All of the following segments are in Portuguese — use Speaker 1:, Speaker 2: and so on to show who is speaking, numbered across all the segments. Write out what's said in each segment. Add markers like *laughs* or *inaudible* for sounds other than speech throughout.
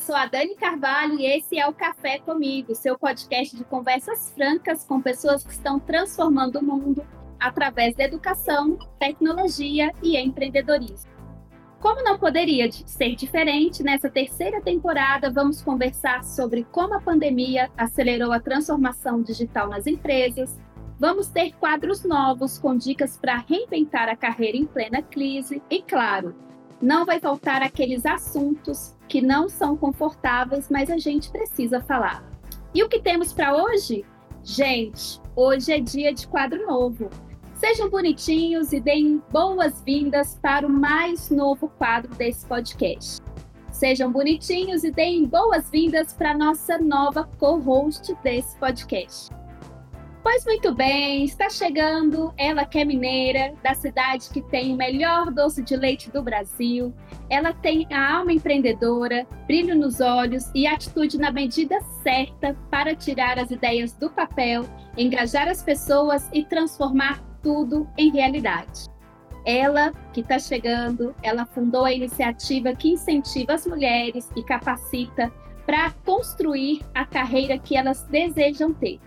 Speaker 1: sou a Dani Carvalho e esse é o Café Comigo, seu podcast de conversas francas com pessoas que estão transformando o mundo através da educação, tecnologia e empreendedorismo. Como não poderia ser diferente, nessa terceira temporada vamos conversar sobre como a pandemia acelerou a transformação digital nas empresas. Vamos ter quadros novos com dicas para reinventar a carreira em plena crise e, claro, não vai faltar aqueles assuntos que não são confortáveis, mas a gente precisa falar. E o que temos para hoje? Gente, hoje é dia de quadro novo. Sejam bonitinhos e deem boas-vindas para o mais novo quadro desse podcast. Sejam bonitinhos e deem boas-vindas para nossa nova co-host desse podcast. Pois muito bem, está chegando ela que é mineira, da cidade que tem o melhor doce de leite do Brasil. Ela tem a alma empreendedora, brilho nos olhos e atitude na medida certa para tirar as ideias do papel, engajar as pessoas e transformar tudo em realidade. Ela que está chegando, ela fundou a iniciativa que incentiva as mulheres e capacita para construir a carreira que elas desejam ter.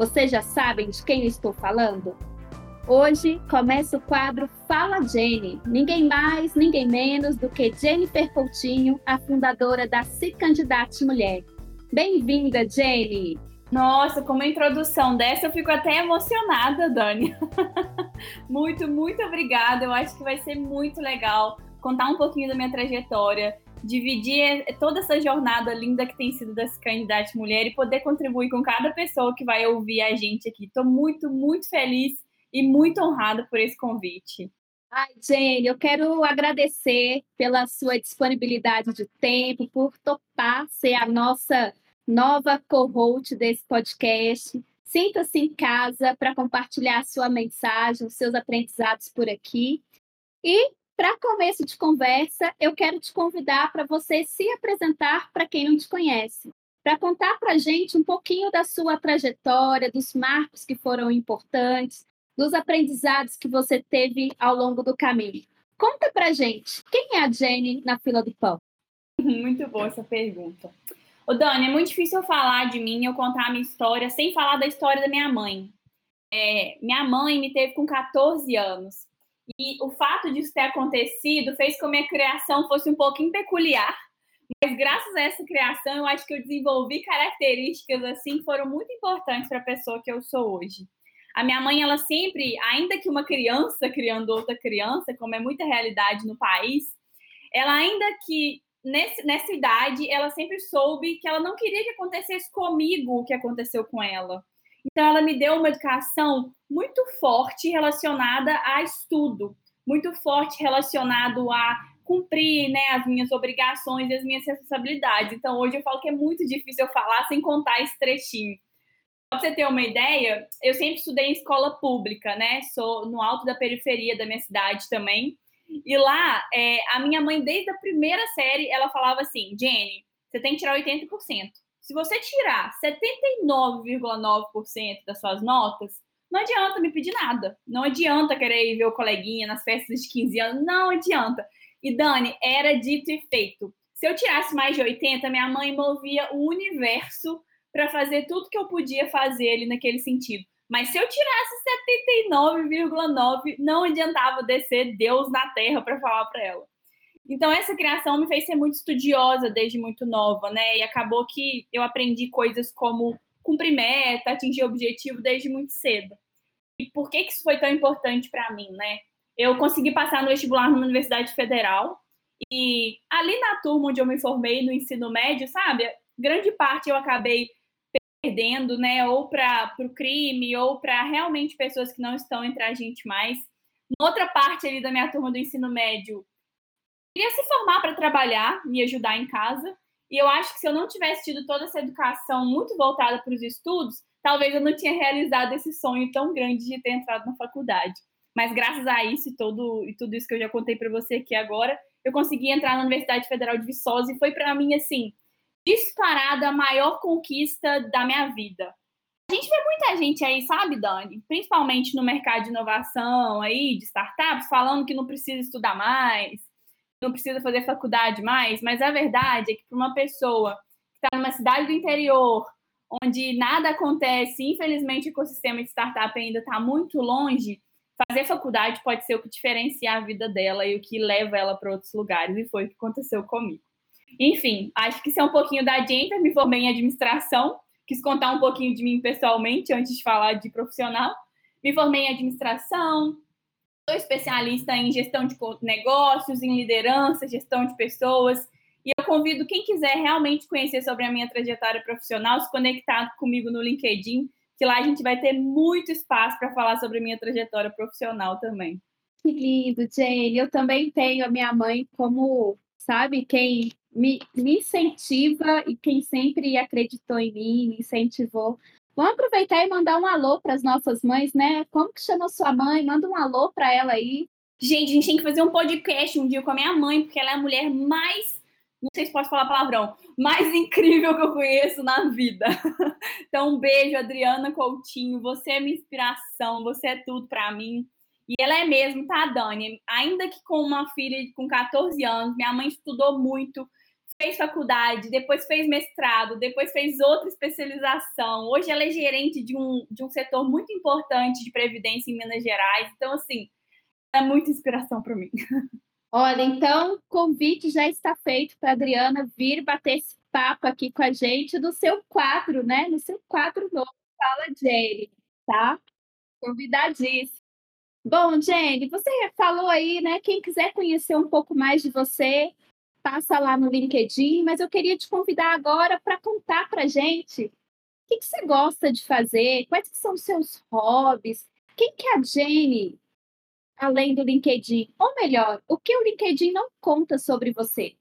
Speaker 1: Vocês já sabem de quem eu estou falando? Hoje começa o quadro Fala Jenny. Ninguém mais, ninguém menos do que Jennifer Coutinho, a fundadora da Se Candidate Mulher. Bem-vinda, Jenny!
Speaker 2: Nossa, com uma introdução dessa eu fico até emocionada, Dani. *laughs* muito, muito obrigada. Eu acho que vai ser muito legal contar um pouquinho da minha trajetória, dividir toda essa jornada linda que tem sido dessa candidata mulher e poder contribuir com cada pessoa que vai ouvir a gente aqui. Estou muito, muito feliz e muito honrada por esse convite.
Speaker 1: Ai, Jane, eu quero agradecer pela sua disponibilidade de tempo, por topar ser a nossa nova co-host desse podcast. Sinta-se em casa para compartilhar sua mensagem, os seus aprendizados por aqui. E para começo de conversa, eu quero te convidar para você se apresentar para quem não te conhece, para contar para a gente um pouquinho da sua trajetória, dos marcos que foram importantes, dos aprendizados que você teve ao longo do caminho. Conta para a gente, quem é a Jenny na fila do pão? *laughs*
Speaker 2: Muito boa essa pergunta. Ô Dani, é muito difícil eu falar de mim, eu contar a minha história sem falar da história da minha mãe. É, minha mãe me teve com 14 anos. E o fato disso ter acontecido fez com que a minha criação fosse um pouquinho peculiar. Mas graças a essa criação, eu acho que eu desenvolvi características assim que foram muito importantes para a pessoa que eu sou hoje. A minha mãe, ela sempre, ainda que uma criança criando outra criança, como é muita realidade no país, ela ainda que nesse, nessa idade, ela sempre soube que ela não queria que acontecesse comigo o que aconteceu com ela. Então, ela me deu uma educação muito forte relacionada a estudo, muito forte relacionado a cumprir né, as minhas obrigações e as minhas responsabilidades. Então, hoje eu falo que é muito difícil eu falar sem contar esse trechinho. Pra você ter uma ideia, eu sempre estudei em escola pública, né? Sou no alto da periferia da minha cidade também. E lá, é, a minha mãe, desde a primeira série, ela falava assim: Jenny, você tem que tirar 80%. Se você tirar 79,9% das suas notas, não adianta me pedir nada. Não adianta querer ir ver o coleguinha nas festas de 15 anos. Não adianta. E Dani, era dito e feito. Se eu tirasse mais de 80, minha mãe movia o universo para fazer tudo que eu podia fazer ali naquele sentido. Mas se eu tirasse 79,9, não adiantava descer Deus na terra para falar para ela. Então, essa criação me fez ser muito estudiosa desde muito nova, né? E acabou que eu aprendi coisas como cumprir meta, atingir objetivo desde muito cedo. E por que, que isso foi tão importante para mim, né? Eu consegui passar no vestibular numa universidade federal e ali na turma onde eu me formei no ensino médio, sabe? Grande parte eu acabei perdendo, né? Ou para o crime, ou para realmente pessoas que não estão entre a gente mais. Outra parte ali da minha turma do ensino médio queria se formar para trabalhar, me ajudar em casa. E eu acho que se eu não tivesse tido toda essa educação muito voltada para os estudos, talvez eu não tinha realizado esse sonho tão grande de ter entrado na faculdade. Mas graças a isso e, todo, e tudo isso que eu já contei para você aqui agora, eu consegui entrar na Universidade Federal de Viçosa e foi para mim assim, disparada a maior conquista da minha vida. A gente vê muita gente aí, sabe, Dani? Principalmente no mercado de inovação aí, de startups, falando que não precisa estudar mais, não precisa fazer faculdade mais, mas a verdade é que para uma pessoa que está numa cidade do interior, onde nada acontece, infelizmente o ecossistema de startup ainda está muito longe, fazer faculdade pode ser o que diferencia a vida dela e o que leva ela para outros lugares, e foi o que aconteceu comigo. Enfim, acho que isso é um pouquinho da gente. me formei em administração, quis contar um pouquinho de mim pessoalmente antes de falar de profissional. Me formei em administração, sou especialista em gestão de negócios, em liderança, gestão de pessoas. E eu convido quem quiser realmente conhecer sobre a minha trajetória profissional, se conectar comigo no LinkedIn, que lá a gente vai ter muito espaço para falar sobre a minha trajetória profissional também.
Speaker 1: Que lindo, Jane. Eu também tenho a minha mãe como, sabe, quem me, me incentiva e quem sempre acreditou em mim, me incentivou. Vamos aproveitar e mandar um alô para as nossas mães, né? Como que chama sua mãe? Manda um alô para ela aí.
Speaker 2: Gente, a gente tem que fazer um podcast um dia com a minha mãe, porque ela é a mulher mais, não sei se posso falar palavrão, mais *laughs* incrível que eu conheço na vida. *laughs* Então, um beijo, Adriana Coutinho. Você é minha inspiração, você é tudo para mim. E ela é mesmo, tá, Dani? Ainda que com uma filha com 14 anos, minha mãe estudou muito, fez faculdade, depois fez mestrado, depois fez outra especialização. Hoje ela é gerente de um, de um setor muito importante de previdência em Minas Gerais. Então, assim, é muita inspiração para mim. *laughs*
Speaker 1: Olha, então, convite já está feito para Adriana vir bater esse papo aqui com a gente no seu quadro, né? No seu quadro novo, Fala Jenny, tá? Convidadíssimo. Bom, Jenny, você falou aí, né? Quem quiser conhecer um pouco mais de você, passa lá no LinkedIn, mas eu queria te convidar agora para contar para gente o que, que, você gosta de fazer, quais são os seus hobbies, quem que é a Jenny, além do LinkedIn? Ou melhor, o que o LinkedIn não conta sobre você?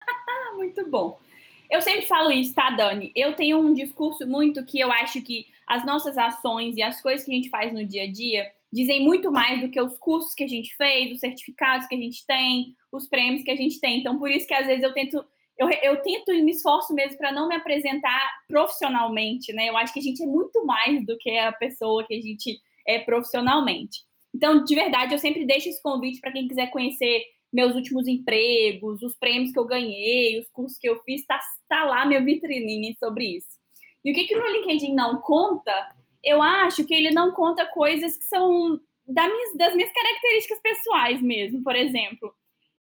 Speaker 1: *laughs*
Speaker 2: muito bom. Eu sempre falo isso, tá, Dani? Eu tenho um discurso muito que eu acho que as nossas ações e as coisas que a gente faz no dia a dia dizem muito mais do que os cursos que a gente fez, os certificados que a gente tem, os prêmios que a gente tem. Então, por isso que às vezes eu tento eu, eu tento e me esforço mesmo para não me apresentar profissionalmente, né? Eu acho que a gente é muito mais do que a pessoa que a gente é profissionalmente. Então, de verdade, eu sempre deixo esse convite para quem quiser conhecer meus últimos empregos, os prêmios que eu ganhei, os cursos que eu fiz, tá, tá lá meu vitrininho sobre isso. E o que, que o LinkedIn não conta eu acho que ele não conta coisas que são das minhas, das minhas características pessoais mesmo. Por exemplo,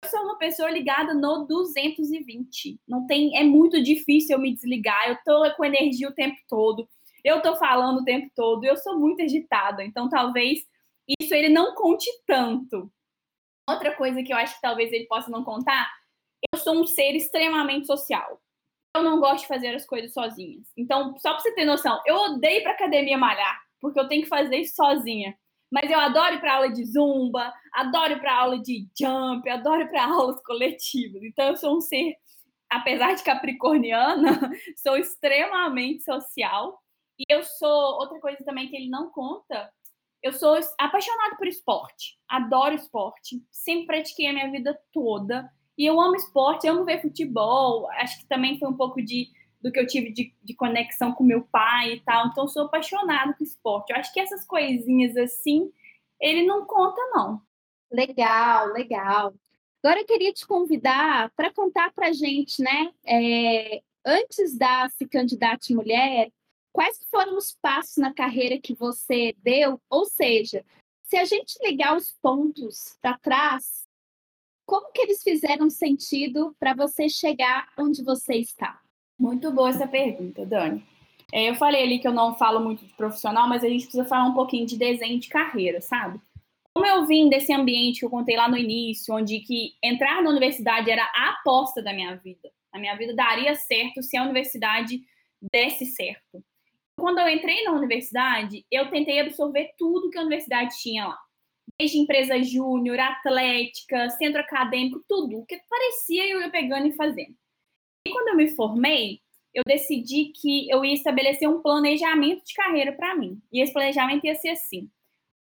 Speaker 2: eu sou uma pessoa ligada no 220. Não tem, é muito difícil eu me desligar. Eu tô com energia o tempo todo. Eu tô falando o tempo todo. Eu sou muito agitada. Então, talvez isso ele não conte tanto. Outra coisa que eu acho que talvez ele possa não contar, eu sou um ser extremamente social eu não gosto de fazer as coisas sozinhas. Então, só pra você ter noção, eu odeio ir pra academia malhar, porque eu tenho que fazer isso sozinha. Mas eu adoro ir para aula de zumba, adoro para aula de jump, adoro para *laughs* aulas coletivas. Então, eu sou um ser, apesar de capricorniana, *laughs* sou extremamente social. E eu sou, outra coisa também que ele não conta, eu sou apaixonada por esporte. Adoro esporte. Sempre pratiquei a minha vida toda. E eu amo esporte, amo ver futebol. Acho que também foi um pouco de do que eu tive de, de conexão com meu pai e tal. Então, sou apaixonada por esporte. Eu acho que essas coisinhas assim, ele não conta, não.
Speaker 1: Legal, legal. Agora eu queria te convidar para contar para gente, né? É, antes da se candidate mulher, quais foram os passos na carreira que você deu? Ou seja, se a gente ligar os pontos para trás, como que eles fizeram sentido para você chegar onde você está?
Speaker 2: Muito boa essa pergunta, Dani. É, eu falei ali que eu não falo muito de profissional, mas a gente precisa falar um pouquinho de desenho de carreira, sabe? Como eu vim desse ambiente que eu contei lá no início, onde que entrar na universidade era a aposta da minha vida. A minha vida daria certo se a universidade desse certo. Quando eu entrei na universidade, eu tentei absorver tudo que a universidade tinha lá desde empresa júnior, atlética, centro acadêmico, tudo. O que parecia eu ia pegando e fazendo. E quando eu me formei, eu decidi que eu ia estabelecer um planejamento de carreira para mim. E esse planejamento ia ser assim: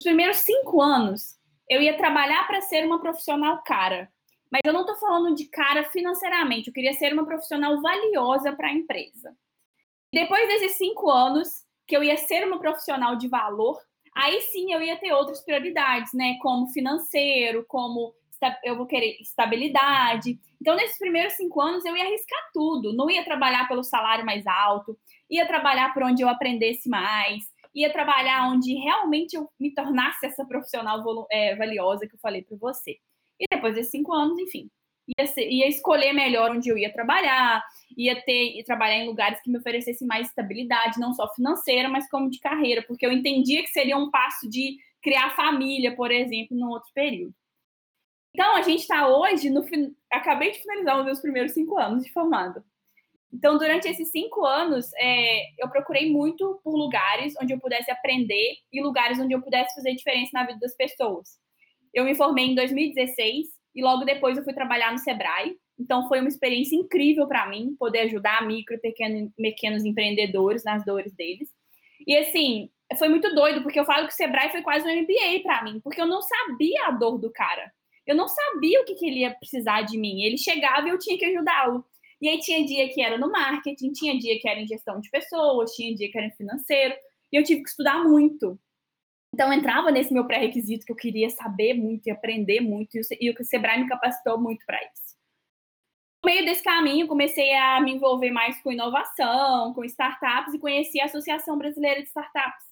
Speaker 2: os primeiros cinco anos, eu ia trabalhar para ser uma profissional cara. Mas eu não estou falando de cara financeiramente, eu queria ser uma profissional valiosa para a empresa. Depois desses cinco anos, que eu ia ser uma profissional de valor, aí sim eu ia ter outras prioridades, né? Como financeiro, como eu vou querer estabilidade. Então, nesses primeiros cinco anos, eu ia arriscar tudo. Não ia trabalhar pelo salário mais alto, ia trabalhar por onde eu aprendesse mais, ia trabalhar onde realmente eu me tornasse essa profissional é, valiosa que eu falei para você. E depois desses cinco anos, enfim, ia, ser, ia, escolher melhor onde eu ia trabalhar, ia ter ia trabalhar em lugares que me oferecessem mais estabilidade, não só financeira, mas como de carreira, porque eu entendia que seria um passo de criar família, por exemplo, num outro período. Então, a gente está hoje, no acabei de finalizar os meus primeiros cinco anos de formado. Então, durante esses cinco anos, é, eu procurei muito por lugares onde eu pudesse aprender e lugares onde eu pudesse fazer diferença na vida das pessoas. Eu me formei em 2016 e logo depois eu fui trabalhar no Sebrae. Então, foi uma experiência incrível para mim poder ajudar micro e pequeno, pequenos empreendedores nas dores deles. E assim, foi muito doido, porque eu falo que o Sebrae foi quase um MBA para mim, porque eu não sabia a dor do cara. Eu não sabia o que, que ele ia precisar de mim. Ele chegava e eu tinha que ajudá-lo. E aí tinha dia que era no marketing, tinha dia que era em gestão de pessoas, tinha dia que era em financeiro, e eu tive que estudar muito. Então entrava nesse meu pré-requisito que eu queria saber muito e aprender muito, e o Sebrae me capacitou muito para isso. No meio desse caminho, comecei a me envolver mais com inovação, com startups, e conheci a Associação Brasileira de Startups.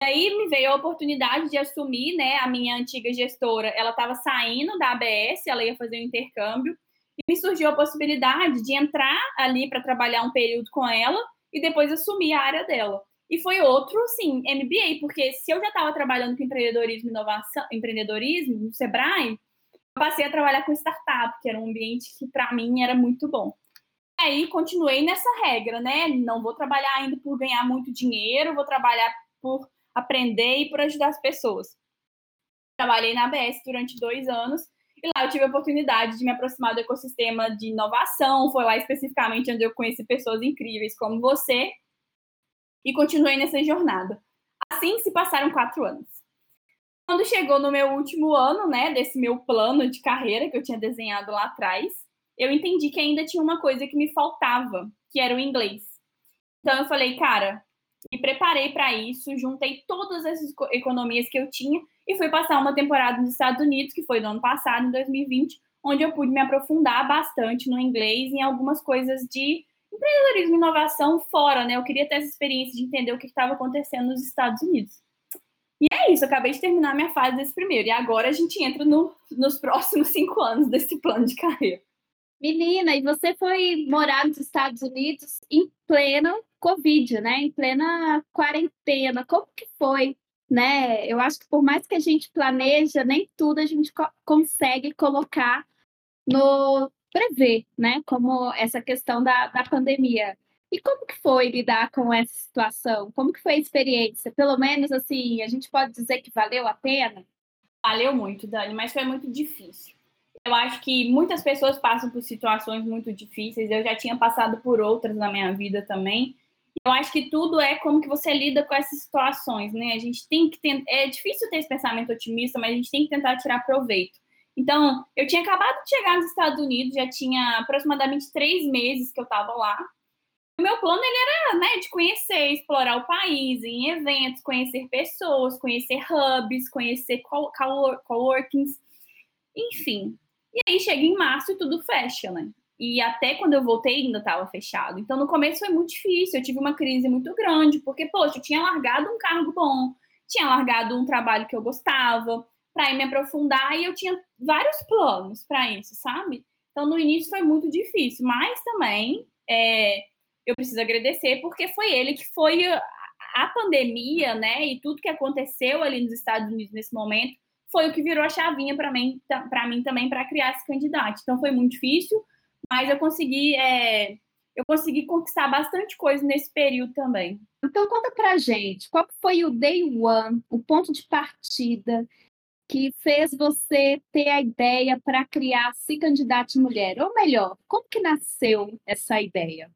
Speaker 2: Aí me veio a oportunidade de assumir, né, a minha antiga gestora, ela estava saindo da ABS, ela ia fazer um intercâmbio, e me surgiu a possibilidade de entrar ali para trabalhar um período com ela e depois assumir a área dela. E foi outro, sim, MBA, porque se eu já estava trabalhando com empreendedorismo e inovação, empreendedorismo no Sebrae, eu passei a trabalhar com startup, que era um ambiente que para mim era muito bom. Aí continuei nessa regra, né? Não vou trabalhar ainda por ganhar muito dinheiro, vou trabalhar por aprender e por ajudar as pessoas. Trabalhei na ABS durante dois anos e lá eu tive a oportunidade de me aproximar do ecossistema de inovação. Foi lá especificamente onde eu conheci pessoas incríveis como você e continuei nessa jornada. Assim se passaram quatro anos. Quando chegou no meu último ano, né, desse meu plano de carreira que eu tinha desenhado lá atrás, eu entendi que ainda tinha uma coisa que me faltava, que era o inglês. Então eu falei, cara, me preparei para isso, juntei todas essas economias que eu tinha e fui passar uma temporada nos Estados Unidos, que foi no ano passado, em 2020, onde eu pude me aprofundar bastante no inglês e em algumas coisas de empreendedorismo e inovação fora, né? Eu queria ter essa experiência de entender o que estava acontecendo nos Estados Unidos. E é isso, acabei de terminar minha fase desse primeiro. E agora a gente entra no, nos próximos cinco anos desse plano de carreira.
Speaker 1: Menina, e você foi morar nos Estados Unidos em plena Covid, né? Em plena quarentena. Como que foi? Né? Eu acho que por mais que a gente planeja, nem tudo a gente co consegue colocar no prever, né? Como essa questão da, da pandemia. E como que foi lidar com essa situação? Como que foi a experiência? Pelo menos assim, a gente pode dizer que valeu a pena?
Speaker 2: Valeu muito, Dani, mas foi muito difícil eu acho que muitas pessoas passam por situações muito difíceis. Eu já tinha passado por outras na minha vida também. Eu acho que tudo é como que você lida com essas situações, né? A gente tem que tentar. É difícil ter esse pensamento otimista, mas a gente tem que tentar tirar proveito. Então, eu tinha acabado de chegar nos Estados Unidos, já tinha aproximadamente três meses que eu estava lá. O meu plano ele era né, de conhecer, explorar o país, em eventos, conhecer pessoas, conhecer hubs, conhecer coworkings, enfim. E aí chega em março e tudo fecha, né? E até quando eu voltei ainda estava fechado. Então no começo foi muito difícil, eu tive uma crise muito grande, porque, poxa, eu tinha largado um cargo bom, tinha largado um trabalho que eu gostava, para me aprofundar, e eu tinha vários planos para isso, sabe? Então no início foi muito difícil, mas também é, eu preciso agradecer, porque foi ele que foi a, a pandemia, né? E tudo que aconteceu ali nos Estados Unidos nesse momento foi o que virou a chavinha para mim, para mim também para criar esse candidato. Então foi muito difícil, mas eu consegui, é, eu consegui conquistar bastante coisa nesse período também.
Speaker 1: Então conta para gente, qual foi o day one, o ponto de partida que fez você ter a ideia para criar Se Candidate Mulher? Ou melhor, como que nasceu essa ideia?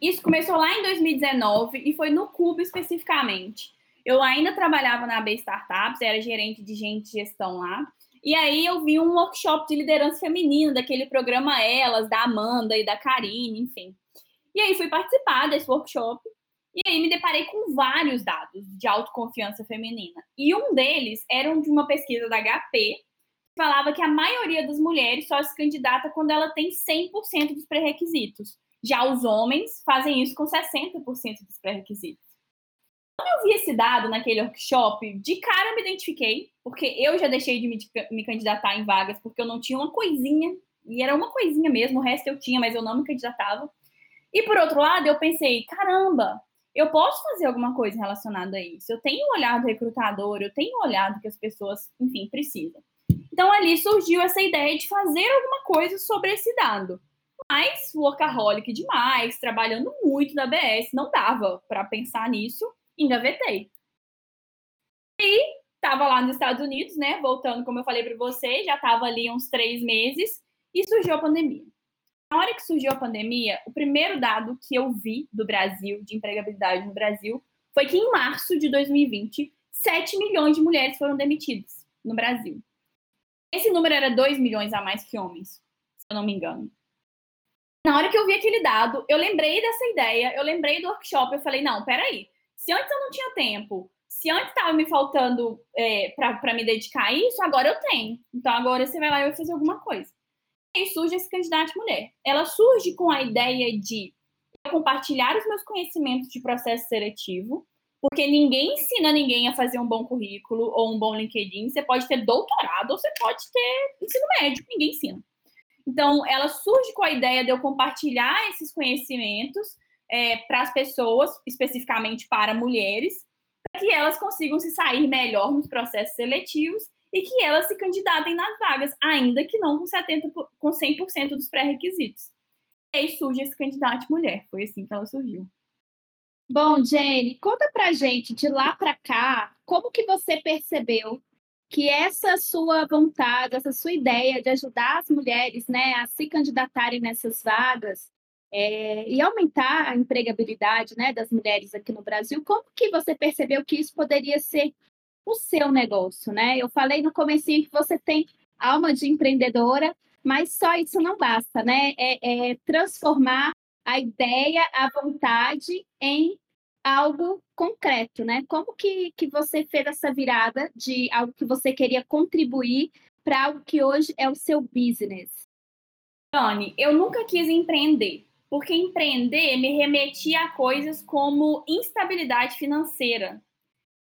Speaker 2: Isso começou lá em 2019 e foi no Cubo especificamente. Eu ainda trabalhava na B Startups, era gerente de gente de gestão lá. E aí eu vi um workshop de liderança feminina, daquele programa Elas, da Amanda e da Karine, enfim. E aí fui participar desse workshop. E aí me deparei com vários dados de autoconfiança feminina. E um deles era de uma pesquisa da HP, falava que a maioria das mulheres só se candidata quando ela tem 100% dos pré-requisitos. Já os homens fazem isso com 60% dos pré-requisitos. Quando eu vi esse dado naquele workshop, de cara eu me identifiquei, porque eu já deixei de me, me candidatar em vagas porque eu não tinha uma coisinha, e era uma coisinha mesmo, o resto eu tinha, mas eu não me candidatava. E por outro lado, eu pensei, caramba, eu posso fazer alguma coisa relacionada a isso. Eu tenho olhado recrutador, eu tenho olhado que as pessoas, enfim, precisam. Então ali surgiu essa ideia de fazer alguma coisa sobre esse dado. Mas workaholic demais, trabalhando muito na BS, não dava para pensar nisso, engavetei. E estava lá nos Estados Unidos, né? Voltando, como eu falei para você, já estava ali uns três meses e surgiu a pandemia. Na hora que surgiu a pandemia, o primeiro dado que eu vi do Brasil, de empregabilidade no Brasil, foi que em março de 2020, 7 milhões de mulheres foram demitidas no Brasil. Esse número era 2 milhões a mais que homens, se eu não me engano. Na hora que eu vi aquele dado, eu lembrei dessa ideia, eu lembrei do workshop, eu falei, não, peraí, se antes eu não tinha tempo, se antes estava me faltando é, para me dedicar a isso, agora eu tenho. Então agora você vai lá e vai fazer alguma coisa. E aí surge esse candidato mulher. Ela surge com a ideia de compartilhar os meus conhecimentos de processo seletivo, porque ninguém ensina ninguém a fazer um bom currículo ou um bom LinkedIn. Você pode ter doutorado ou você pode ter ensino médio, ninguém ensina. Então, ela surge com a ideia de eu compartilhar esses conhecimentos é, para as pessoas, especificamente para mulheres, para que elas consigam se sair melhor nos processos seletivos e que elas se candidatem nas vagas, ainda que não com 70, com 100% dos pré-requisitos. E aí surge esse candidato mulher, foi assim que ela surgiu.
Speaker 1: Bom, Jenny, conta pra gente de lá para cá, como que você percebeu que essa sua vontade, essa sua ideia de ajudar as mulheres, né, a se candidatarem nessas vagas é, e aumentar a empregabilidade, né, das mulheres aqui no Brasil, como que você percebeu que isso poderia ser o seu negócio, né? Eu falei no começo que você tem alma de empreendedora, mas só isso não basta, né? É, é transformar a ideia, a vontade em algo concreto, né? Como que, que você fez essa virada de algo que você queria contribuir para algo que hoje é o seu business?
Speaker 2: Dani, eu nunca quis empreender, porque empreender me remetia a coisas como instabilidade financeira.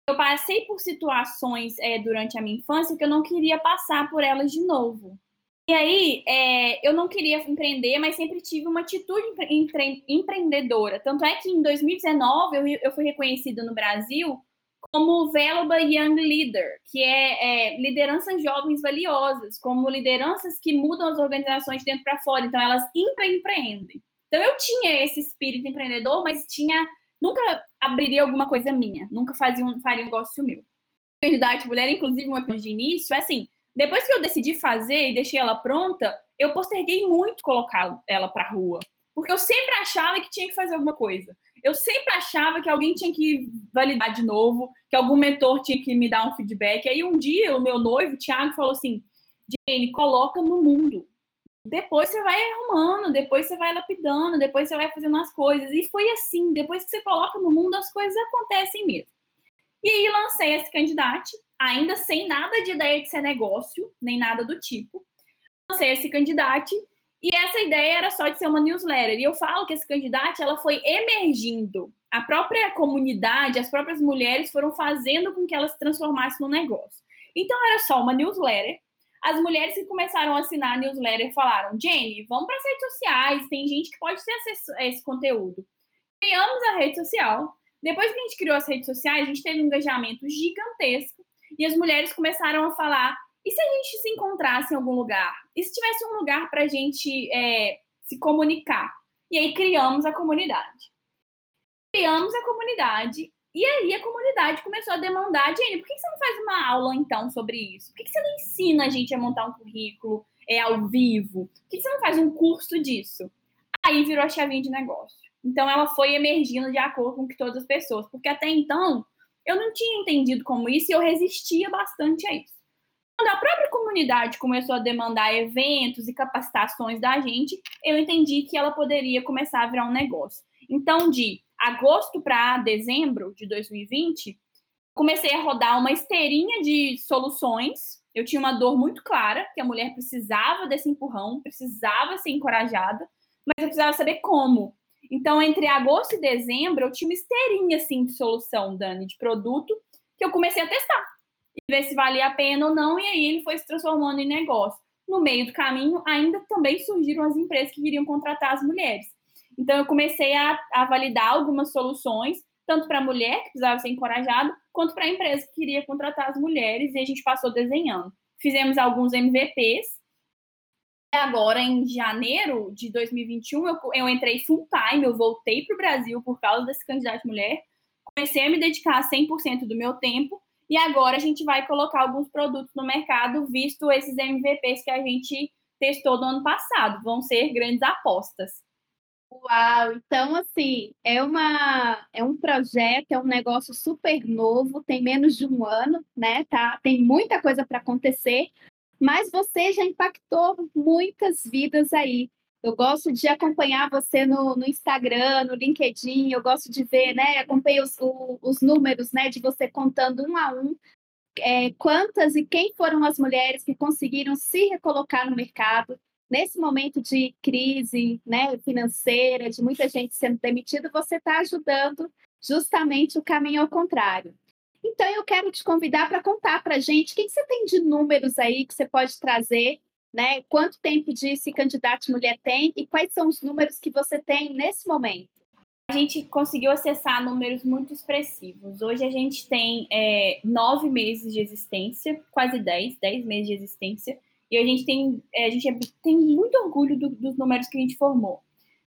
Speaker 2: Eu passei por situações é, durante a minha infância que eu não queria passar por elas de novo. E aí, é, eu não queria empreender, mas sempre tive uma atitude empre empreendedora. Tanto é que em 2019 eu, eu fui reconhecida no Brasil como Valuable Young Leader, que é, é lideranças jovens valiosas, como lideranças que mudam as organizações de dentro para fora. Então, elas empreendem. Então, eu tinha esse espírito empreendedor, mas tinha nunca abriria alguma coisa minha, nunca fazia um, faria um negócio meu. Verdade, mulher, inclusive, uma de início, é assim, depois que eu decidi fazer e deixei ela pronta, eu posterguei muito colocar ela para rua. Porque eu sempre achava que tinha que fazer alguma coisa. Eu sempre achava que alguém tinha que validar de novo, que algum mentor tinha que me dar um feedback. Aí um dia o meu noivo, o Thiago, falou assim: Jane, coloca no mundo. Depois você vai arrumando, depois você vai lapidando, depois você vai fazendo as coisas. E foi assim: depois que você coloca no mundo, as coisas acontecem mesmo. E aí lancei esse candidato ainda sem nada de ideia de ser negócio, nem nada do tipo. Lancei esse candidato e essa ideia era só de ser uma newsletter. E eu falo que esse candidato ela foi emergindo. A própria comunidade, as próprias mulheres foram fazendo com que ela se transformasse num negócio. Então era só uma newsletter. As mulheres que começaram a assinar a newsletter falaram: Jenny, vamos para as redes sociais, tem gente que pode ter acesso a esse conteúdo. Criamos a rede social. Depois que a gente criou as redes sociais, a gente teve um engajamento gigantesco. E as mulheres começaram a falar: e se a gente se encontrasse em algum lugar? E se tivesse um lugar para a gente é, se comunicar? E aí criamos a comunidade. Criamos a comunidade. E aí a comunidade começou a demandar, Jenny, por que você não faz uma aula então sobre isso? Por que você não ensina a gente a montar um currículo é, ao vivo? Por que você não faz um curso disso? Aí virou a chavinha de negócio. Então ela foi emergindo de acordo com que todas as pessoas, porque até então eu não tinha entendido como isso e eu resistia bastante a isso. Quando a própria comunidade começou a demandar eventos e capacitações da gente, eu entendi que ela poderia começar a virar um negócio. Então, de agosto para dezembro de 2020, comecei a rodar uma esteirinha de soluções Eu tinha uma dor muito clara, que a mulher precisava desse empurrão, precisava ser encorajada, mas eu precisava saber como. Então, entre agosto e dezembro, eu tinha uma esteirinha assim de solução, Dani, de produto, que eu comecei a testar e ver se valia a pena ou não, e aí ele foi se transformando em negócio. No meio do caminho, ainda também surgiram as empresas que queriam contratar as mulheres. Então, eu comecei a, a validar algumas soluções, tanto para a mulher, que precisava ser encorajada, quanto para a empresa que queria contratar as mulheres, e a gente passou desenhando. Fizemos alguns MVPs. Agora, em janeiro de 2021, eu, eu entrei full time, eu voltei para o Brasil por causa desse candidato mulher. Comecei a me dedicar 100% do meu tempo e agora a gente vai colocar alguns produtos no mercado, visto esses MVPs que a gente testou no ano passado. Vão ser grandes apostas.
Speaker 1: Uau! Então, assim, é, uma, é um projeto, é um negócio super novo, tem menos de um ano, né? Tá, tem muita coisa para acontecer, mas você já impactou muitas vidas aí. Eu gosto de acompanhar você no, no Instagram, no LinkedIn, eu gosto de ver, né? Acompanhei os, o, os números, né? De você contando um a um é, quantas e quem foram as mulheres que conseguiram se recolocar no mercado nesse momento de crise, né? Financeira, de muita gente sendo demitida, você está ajudando justamente o caminho ao contrário. Então, eu quero te convidar para contar para a gente o que, você tem de números aí que você pode trazer né? Quanto tempo de se candidato mulher tem e quais são os números que você tem nesse momento?
Speaker 2: A gente conseguiu acessar números muito expressivos. Hoje a gente tem é, nove meses de existência, quase dez, dez meses de existência, e a gente tem, é, a gente é, tem muito orgulho do, dos números que a gente formou.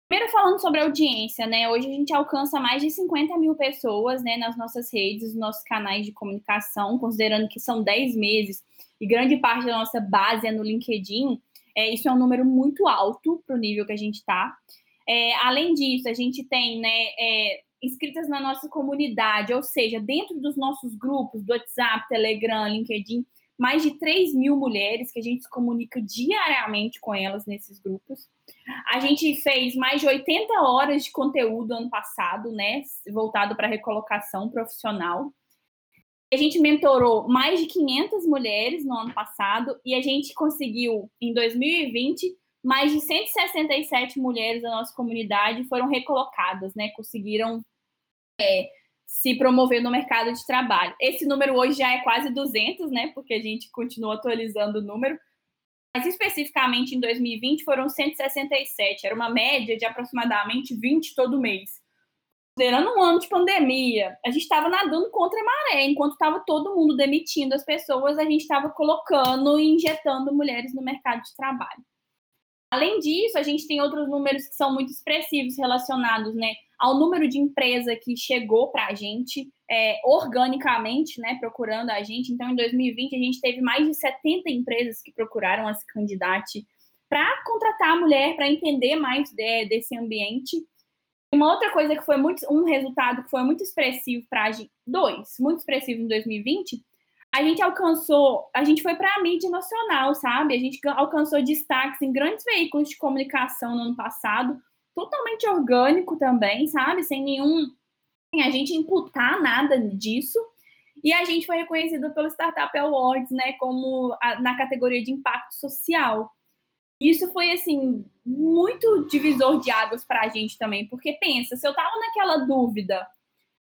Speaker 2: Primeiro falando sobre audiência, né? Hoje a gente alcança mais de 50 mil pessoas né, nas nossas redes, nos nossos canais de comunicação, considerando que são 10 meses e grande parte da nossa base é no LinkedIn, é, isso é um número muito alto para o nível que a gente está. É, além disso, a gente tem né, é, inscritas na nossa comunidade, ou seja, dentro dos nossos grupos do WhatsApp, Telegram, LinkedIn, mais de 3 mil mulheres que a gente se comunica diariamente com elas nesses grupos. A gente fez mais de 80 horas de conteúdo ano passado, né? Voltado para recolocação profissional. A gente mentorou mais de 500 mulheres no ano passado e a gente conseguiu, em 2020, mais de 167 mulheres da nossa comunidade foram recolocadas, né? Conseguiram é, se promover no mercado de trabalho. Esse número hoje já é quase 200, né? Porque a gente continua atualizando o número. Mas especificamente em 2020 foram 167, era uma média de aproximadamente 20 todo mês considerando um ano de pandemia, a gente estava nadando contra a maré, enquanto estava todo mundo demitindo as pessoas, a gente estava colocando e injetando mulheres no mercado de trabalho. Além disso, a gente tem outros números que são muito expressivos relacionados né, ao número de empresa que chegou para a gente é, organicamente, né, procurando a gente. Então, em 2020, a gente teve mais de 70 empresas que procuraram a se candidate para contratar a mulher, para entender mais de, desse ambiente uma outra coisa que foi muito, um resultado que foi muito expressivo para a gente, dois, muito expressivo em 2020, a gente alcançou, a gente foi para a mídia nacional, sabe? A gente alcançou destaques em grandes veículos de comunicação no ano passado, totalmente orgânico também, sabe? Sem nenhum, sem a gente imputar nada disso. E a gente foi reconhecido pelo Startup Awards, né, como a, na categoria de impacto social. Isso foi, assim, muito divisor de águas para a gente também, porque pensa, se eu tava naquela dúvida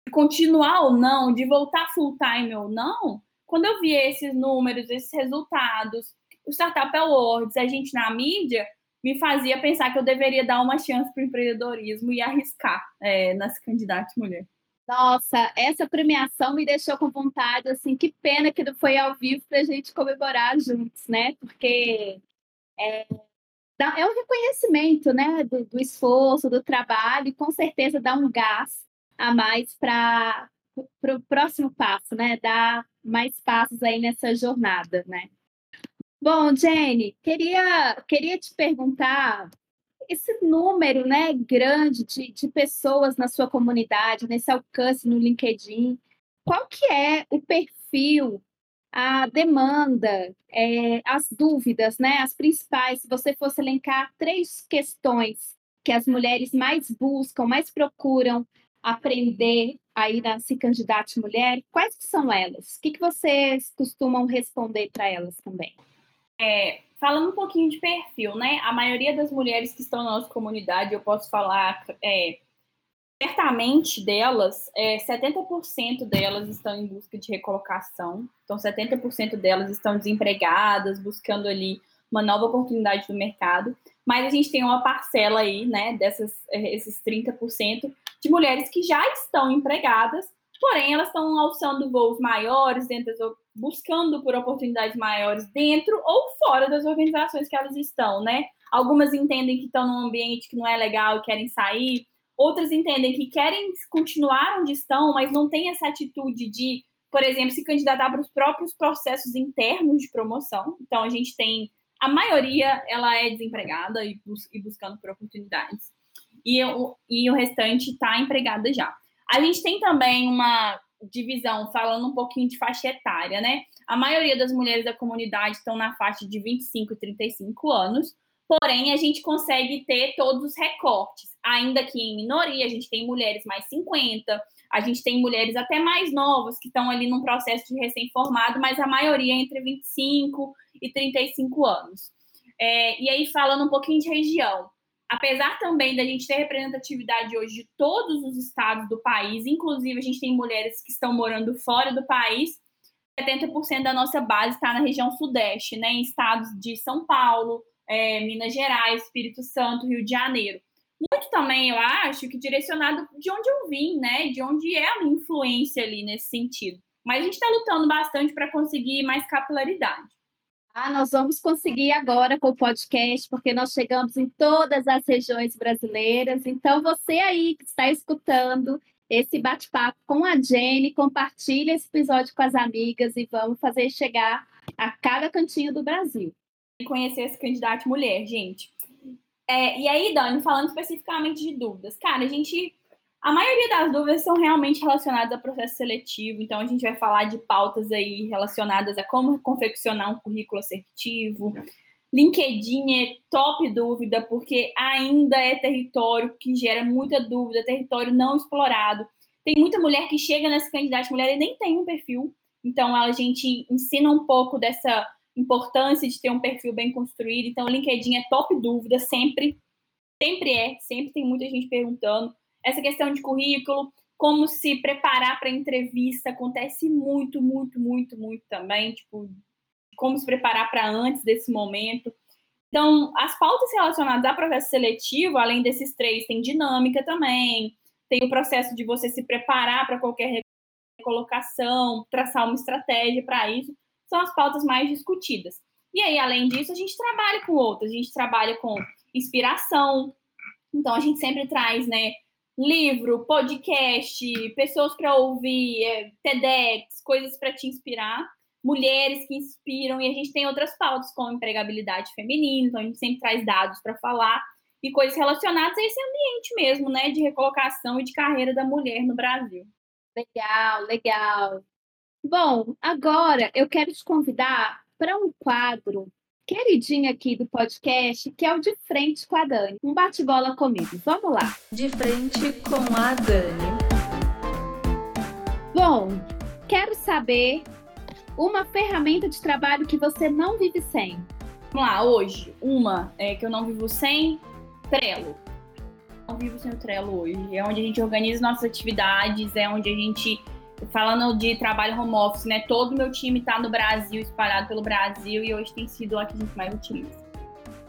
Speaker 2: de continuar ou não, de voltar full time ou não, quando eu vi esses números, esses resultados, o Startup Awards, a gente na mídia, me fazia pensar que eu deveria dar uma chance para o empreendedorismo e arriscar é, nas candidatas mulher.
Speaker 1: Nossa, essa premiação me deixou com vontade, assim, que pena que não foi ao vivo para a gente comemorar juntos, né? Porque é, é um reconhecimento né, do, do, esforço, do trabalho, e com certeza dá um gás a mais para o próximo passo, né? Dar mais passos aí nessa jornada, né? Bom, Jenny, queria, queria te perguntar esse número né, grande de, de pessoas na sua comunidade, nesse alcance no LinkedIn, qual que é o perfil a demanda, é, as dúvidas, né? As principais, se você fosse elencar três questões que as mulheres mais buscam, mais procuram aprender a ir a se candidatar mulher, quais são elas? O que, que vocês costumam responder para elas também?
Speaker 2: É, falando um pouquinho de perfil, né? A maioria das mulheres que estão na nossa comunidade, eu posso falar é, certamente delas, é, 70% delas estão em busca de recolocação. Então, 70% delas estão desempregadas, buscando ali uma nova oportunidade no mercado. Mas a gente tem uma parcela aí, né, dessas, é, esses 30% de mulheres que já estão empregadas, porém elas estão alçando voos maiores, dentro das, buscando por oportunidades maiores dentro ou fora das organizações que elas estão, né? Algumas entendem que estão num ambiente que não é legal e querem sair, outras entendem que querem continuar onde estão, mas não tem essa atitude de, por exemplo, se candidatar para os próprios processos internos de promoção. Então a gente tem a maioria ela é desempregada e, bus e buscando por oportunidades e, o, e o restante está empregada já. A gente tem também uma divisão falando um pouquinho de faixa etária, né? A maioria das mulheres da comunidade estão na faixa de 25 e 35 anos, porém a gente consegue ter todos os recortes, ainda que em minoria, a gente tem mulheres mais 50, a gente tem mulheres até mais novas que estão ali num processo de recém-formado, mas a maioria é entre 25 e 35 anos. É, e aí, falando um pouquinho de região, apesar também da gente ter representatividade hoje de todos os estados do país, inclusive a gente tem mulheres que estão morando fora do país, 70% da nossa base está na região sudeste, né, em estados de São Paulo, é, Minas Gerais, Espírito Santo, Rio de Janeiro. Muito também, eu acho, que direcionado de onde eu vim, né, de onde é a minha influência ali nesse sentido. Mas a gente está lutando bastante para conseguir mais capilaridade.
Speaker 1: Ah, nós vamos conseguir agora com o podcast, porque nós chegamos em todas as regiões brasileiras. Então, você aí que está escutando esse bate-papo com a Jenny, compartilhe esse episódio com as amigas e vamos fazer chegar a cada cantinho do Brasil.
Speaker 2: Conhecer esse candidato mulher, gente. É, e aí, Dani, falando especificamente de dúvidas, cara, a gente a maioria das dúvidas são realmente relacionadas ao processo seletivo, então a gente vai falar de pautas aí relacionadas a como confeccionar um currículo assertivo. LinkedIn é top dúvida, porque ainda é território que gera muita dúvida, território não explorado. Tem muita mulher que chega nessa candidata mulher e nem tem um perfil, então a gente ensina um pouco dessa importância de ter um perfil bem construído. Então, LinkedIn é top dúvida, sempre, sempre é, sempre tem muita gente perguntando essa questão de currículo, como se preparar para entrevista, acontece muito, muito, muito, muito também, tipo, como se preparar para antes desse momento. Então, as pautas relacionadas ao processo seletivo, além desses três, tem dinâmica também, tem o processo de você se preparar para qualquer recolocação, traçar uma estratégia para isso, são as pautas mais discutidas. E aí, além disso, a gente trabalha com outras, a gente trabalha com inspiração, então a gente sempre traz, né, livro, podcast, pessoas para ouvir, é, TEDx, coisas para te inspirar, mulheres que inspiram, e a gente tem outras pautas como empregabilidade feminina, então a gente sempre traz dados para falar e coisas relacionadas a esse ambiente mesmo, né, de recolocação e de carreira da mulher no Brasil.
Speaker 1: Legal, legal. Bom, agora eu quero te convidar para um quadro queridinha aqui do podcast, que é o De Frente com a Dani. Um bate-bola comigo. Vamos lá.
Speaker 3: De Frente com a Dani.
Speaker 1: Bom, quero saber uma ferramenta de trabalho que você não vive sem.
Speaker 2: Vamos lá, hoje, uma é, que eu não vivo sem, Trello. Não vivo sem o Trello hoje. É onde a gente organiza nossas atividades, é onde a gente falando de trabalho home office, né? Todo o meu time está no Brasil, espalhado pelo Brasil, e hoje tem sido a que a gente mais utiliza.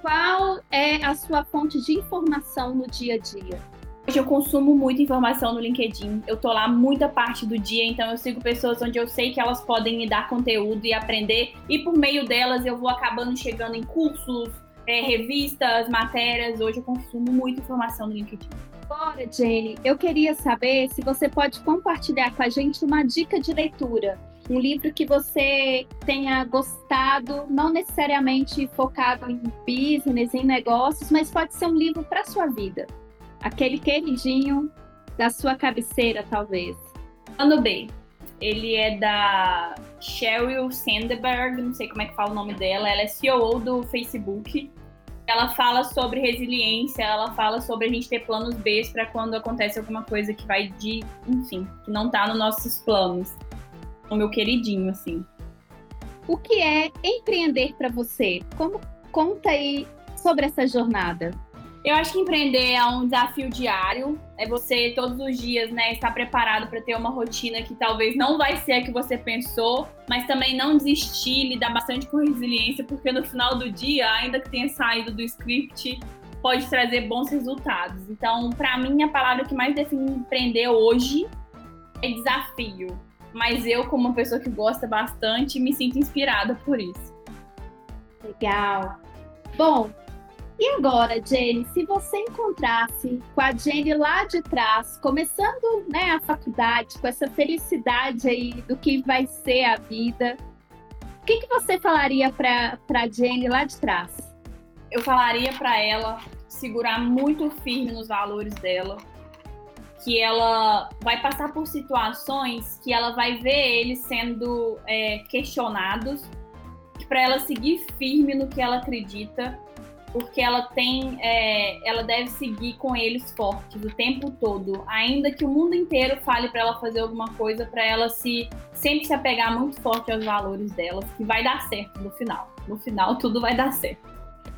Speaker 1: Qual é a sua fonte de informação no dia a dia?
Speaker 2: Hoje eu consumo muita informação no LinkedIn. Eu tô lá muita parte do dia, então eu sigo pessoas onde eu sei que elas podem me dar conteúdo e aprender, e por meio delas eu vou acabando chegando em cursos, é, revistas, matérias. Hoje eu consumo muita informação no LinkedIn.
Speaker 1: Agora, Jenny, eu queria saber se você pode compartilhar com a gente uma dica de leitura. Um livro que você tenha gostado, não necessariamente focado em business, em negócios, mas pode ser um livro para sua vida. Aquele queridinho da sua cabeceira, talvez.
Speaker 2: Ano B. Ele é da Sheryl Sandberg, não sei como é que fala o nome dela. Ela é CEO do Facebook ela fala sobre resiliência, ela fala sobre a gente ter planos B para quando acontece alguma coisa que vai de, enfim, que não tá nos nossos planos. O meu queridinho, assim.
Speaker 1: O que é empreender para você? Como conta aí sobre essa jornada?
Speaker 2: Eu acho que empreender é um desafio diário. É você todos os dias, né, estar preparado para ter uma rotina que talvez não vai ser a que você pensou, mas também não desistir, lidar bastante com resiliência, porque no final do dia, ainda que tenha saído do script, pode trazer bons resultados. Então, para mim, a palavra que mais define empreender hoje é desafio. Mas eu, como uma pessoa que gosta bastante, me sinto inspirada por isso.
Speaker 1: Legal. Bom, e agora, Jenny, se você encontrasse com a Jenny lá de trás, começando né, a faculdade, com essa felicidade aí do que vai ser a vida, o que, que você falaria para a Jenny lá de trás?
Speaker 2: Eu falaria para ela segurar muito firme nos valores dela, que ela vai passar por situações que ela vai ver eles sendo é, questionados, para ela seguir firme no que ela acredita porque ela tem, é, ela deve seguir com eles fortes o tempo todo, ainda que o mundo inteiro fale para ela fazer alguma coisa, para ela se sempre se apegar muito forte aos valores dela, que vai dar certo no final. No final tudo vai dar certo.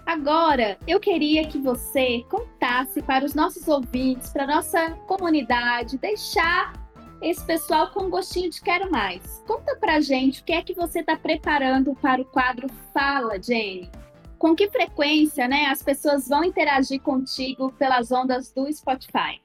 Speaker 1: Agora, eu queria que você contasse para os nossos ouvintes, para nossa comunidade, deixar esse pessoal com gostinho de quero mais. Conta pra gente o que é que você está preparando para o quadro Fala, Jenny com que frequência né, as pessoas vão interagir contigo pelas ondas do Spotify?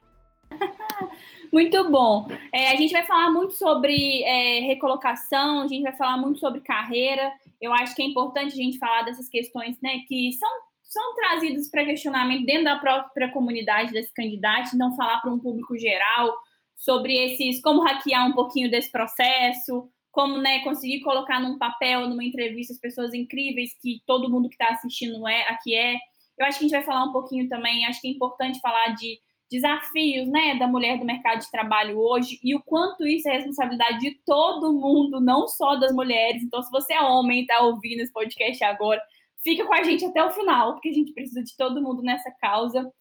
Speaker 1: *laughs*
Speaker 2: Muito bom. É, a gente vai falar muito sobre é, recolocação, a gente vai falar muito sobre carreira. Eu acho que é importante a gente falar dessas questões né, que são, são trazidas para questionamento dentro da própria comunidade desses candidatos, não falar para um público geral sobre esses, como hackear um pouquinho desse processo, como né, conseguir colocar num papel, numa entrevista, as pessoas incríveis que todo mundo que está assistindo é, aqui é. Eu acho que a gente vai falar um pouquinho também, acho que é importante falar de desafios né, da mulher do mercado de trabalho hoje e o quanto isso é responsabilidade de todo mundo, não só das mulheres. Então, se você é homem e está ouvindo esse podcast agora, fica com a gente até o final, porque a gente precisa de todo mundo nessa causa.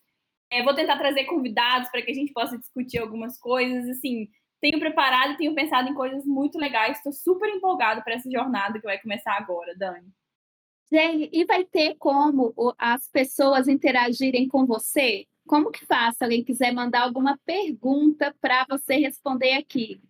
Speaker 2: É, vou tentar trazer convidados para que a gente possa discutir algumas coisas. Assim, tenho preparado e tenho pensado em coisas muito legais. Estou super empolgada para essa jornada que vai começar agora, Dani.
Speaker 1: Gente, e vai ter como as pessoas interagirem com você? Como que faz se alguém quiser mandar alguma pergunta para você responder aqui?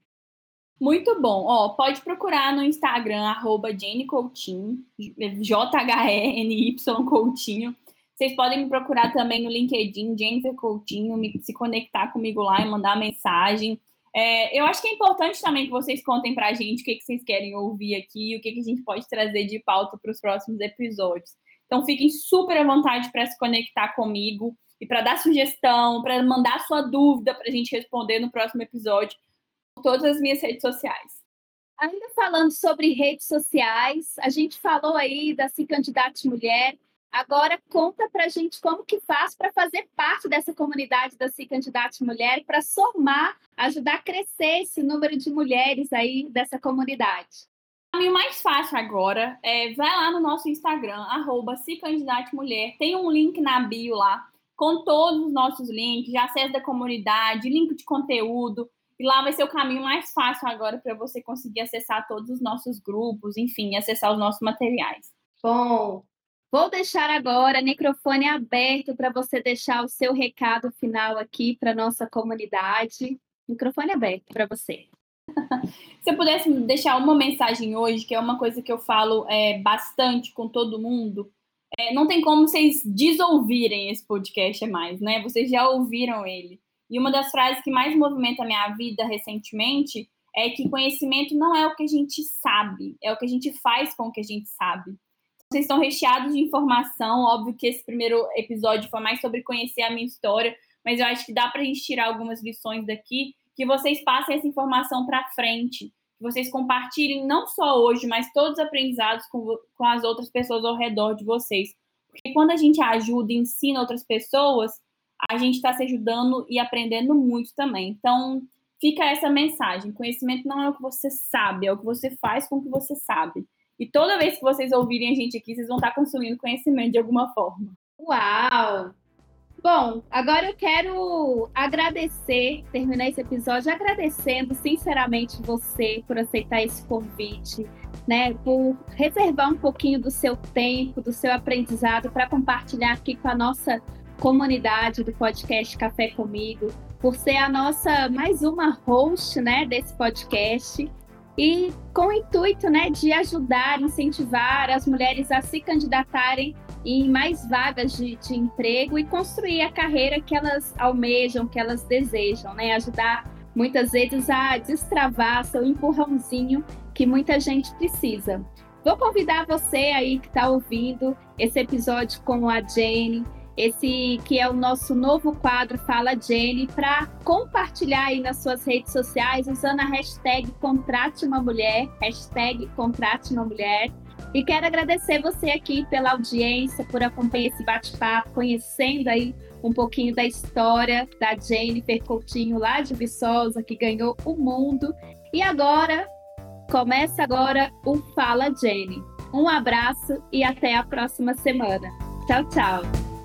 Speaker 2: Muito bom. Ó, pode procurar no Instagram, arroba Jenny Coutinho, J-H-E-N-Y Coutinho. Vocês podem me procurar também no LinkedIn, Jennifer Coutinho, me, se conectar comigo lá e mandar mensagem. É, eu acho que é importante também que vocês contem para a gente o que, que vocês querem ouvir aqui, o que, que a gente pode trazer de pauta para os próximos episódios. Então, fiquem super à vontade para se conectar comigo e para dar sugestão, para mandar sua dúvida para a gente responder no próximo episódio por todas as minhas redes sociais.
Speaker 1: Ainda falando sobre redes sociais, a gente falou aí da Se Candidate Mulher, Agora conta para a gente como que faz para fazer parte dessa comunidade da Se Candidate Mulher, para somar, ajudar a crescer esse número de mulheres aí dessa comunidade.
Speaker 2: O caminho mais fácil agora é vai lá no nosso Instagram, arroba Se Candidate Mulher, tem um link na bio lá com todos os nossos links, de acesso da comunidade, link de conteúdo, e lá vai ser o caminho mais fácil agora para você conseguir acessar todos os nossos grupos, enfim, acessar os nossos materiais.
Speaker 1: Bom, Vou deixar agora o microfone aberto para você deixar o seu recado final aqui para nossa comunidade. Microfone aberto para você. *laughs*
Speaker 2: Se eu pudesse deixar uma mensagem hoje, que é uma coisa que eu falo é, bastante com todo mundo, é, não tem como vocês desouvirem esse podcast mais, né? Vocês já ouviram ele. E uma das frases que mais movimenta a minha vida recentemente é que conhecimento não é o que a gente sabe, é o que a gente faz com o que a gente sabe. Vocês estão recheados de informação. Óbvio que esse primeiro episódio foi mais sobre conhecer a minha história, mas eu acho que dá para a gente tirar algumas lições daqui, que vocês passem essa informação para frente, que vocês compartilhem não só hoje, mas todos os aprendizados com, com as outras pessoas ao redor de vocês. Porque quando a gente ajuda e ensina outras pessoas, a gente está se ajudando e aprendendo muito também. Então, fica essa mensagem: conhecimento não é o que você sabe, é o que você faz com o que você sabe. E toda vez que vocês ouvirem a gente aqui, vocês vão estar consumindo conhecimento de alguma forma.
Speaker 1: Uau! Bom, agora eu quero agradecer, terminar esse episódio agradecendo sinceramente você por aceitar esse convite, né? Por reservar um pouquinho do seu tempo, do seu aprendizado para compartilhar aqui com a nossa comunidade do podcast Café Comigo, por ser a nossa mais uma host, né, desse podcast e com o intuito, né, de ajudar, incentivar as mulheres a se candidatarem em mais vagas de, de, emprego e construir a carreira que elas almejam, que elas desejam, né? Ajudar muitas vezes a destravar seu empurrãozinho que muita gente precisa. Vou convidar você aí que está ouvindo esse episódio com a Jane, esse que é o nosso novo quadro Fala Jenny, para compartilhar aí nas suas redes sociais usando a hashtag Contrate uma Mulher, hashtag Contrate uma Mulher. E quero agradecer você aqui pela audiência, por acompanhar esse bate-papo, conhecendo aí um pouquinho da história da Jennifer Coutinho lá de Viçosa, que ganhou o mundo. E agora, começa agora o Fala Jenny. Um abraço e até a próxima semana. Tchau, tchau.